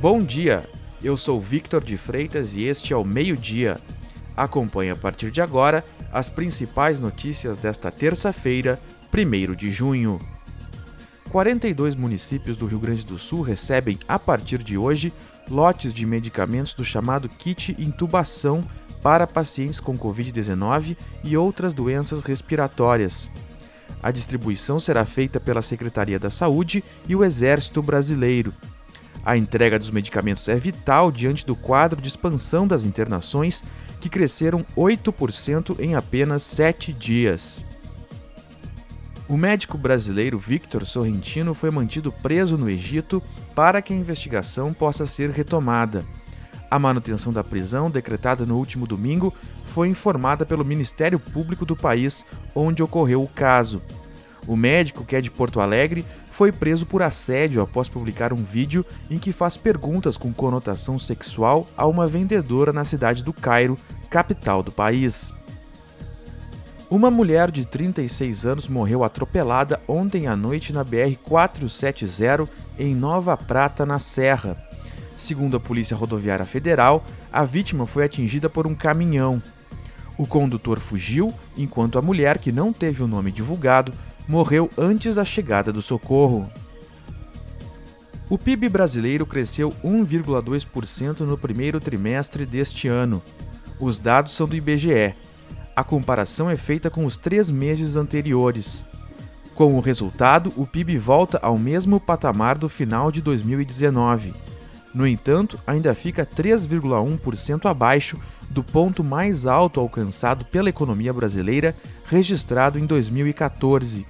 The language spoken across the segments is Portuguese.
Bom dia, eu sou Victor de Freitas e este é o Meio Dia. Acompanhe a partir de agora as principais notícias desta terça-feira, 1 de junho. 42 municípios do Rio Grande do Sul recebem, a partir de hoje, lotes de medicamentos do chamado kit intubação para pacientes com Covid-19 e outras doenças respiratórias. A distribuição será feita pela Secretaria da Saúde e o Exército Brasileiro. A entrega dos medicamentos é vital diante do quadro de expansão das internações, que cresceram 8% em apenas sete dias. O médico brasileiro Victor Sorrentino foi mantido preso no Egito para que a investigação possa ser retomada. A manutenção da prisão, decretada no último domingo, foi informada pelo Ministério Público do país onde ocorreu o caso. O médico, que é de Porto Alegre, foi preso por assédio após publicar um vídeo em que faz perguntas com conotação sexual a uma vendedora na cidade do Cairo, capital do país. Uma mulher de 36 anos morreu atropelada ontem à noite na BR-470 em Nova Prata, na Serra. Segundo a Polícia Rodoviária Federal, a vítima foi atingida por um caminhão. O condutor fugiu, enquanto a mulher, que não teve o nome divulgado, morreu antes da chegada do socorro. O PIB brasileiro cresceu 1,2% no primeiro trimestre deste ano. Os dados são do IBGE. A comparação é feita com os três meses anteriores. Com o resultado, o PIB volta ao mesmo patamar do final de 2019. No entanto, ainda fica 3,1% abaixo do ponto mais alto alcançado pela economia brasileira, registrado em 2014.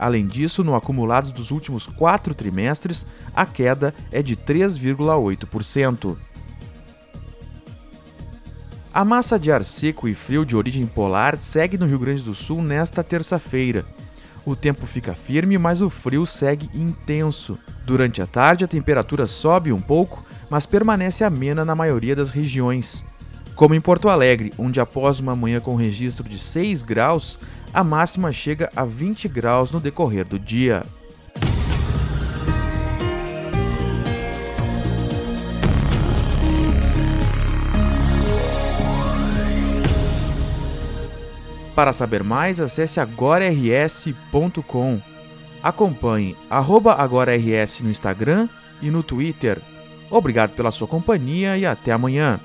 Além disso, no acumulado dos últimos quatro trimestres, a queda é de 3,8%. A massa de ar seco e frio de origem polar segue no Rio Grande do Sul nesta terça-feira. O tempo fica firme, mas o frio segue intenso. Durante a tarde, a temperatura sobe um pouco, mas permanece amena na maioria das regiões. Como em Porto Alegre, onde após uma manhã com registro de 6 graus, a máxima chega a 20 graus no decorrer do dia. Para saber mais, acesse agorars.com. Acompanhe agorars no Instagram e no Twitter. Obrigado pela sua companhia e até amanhã.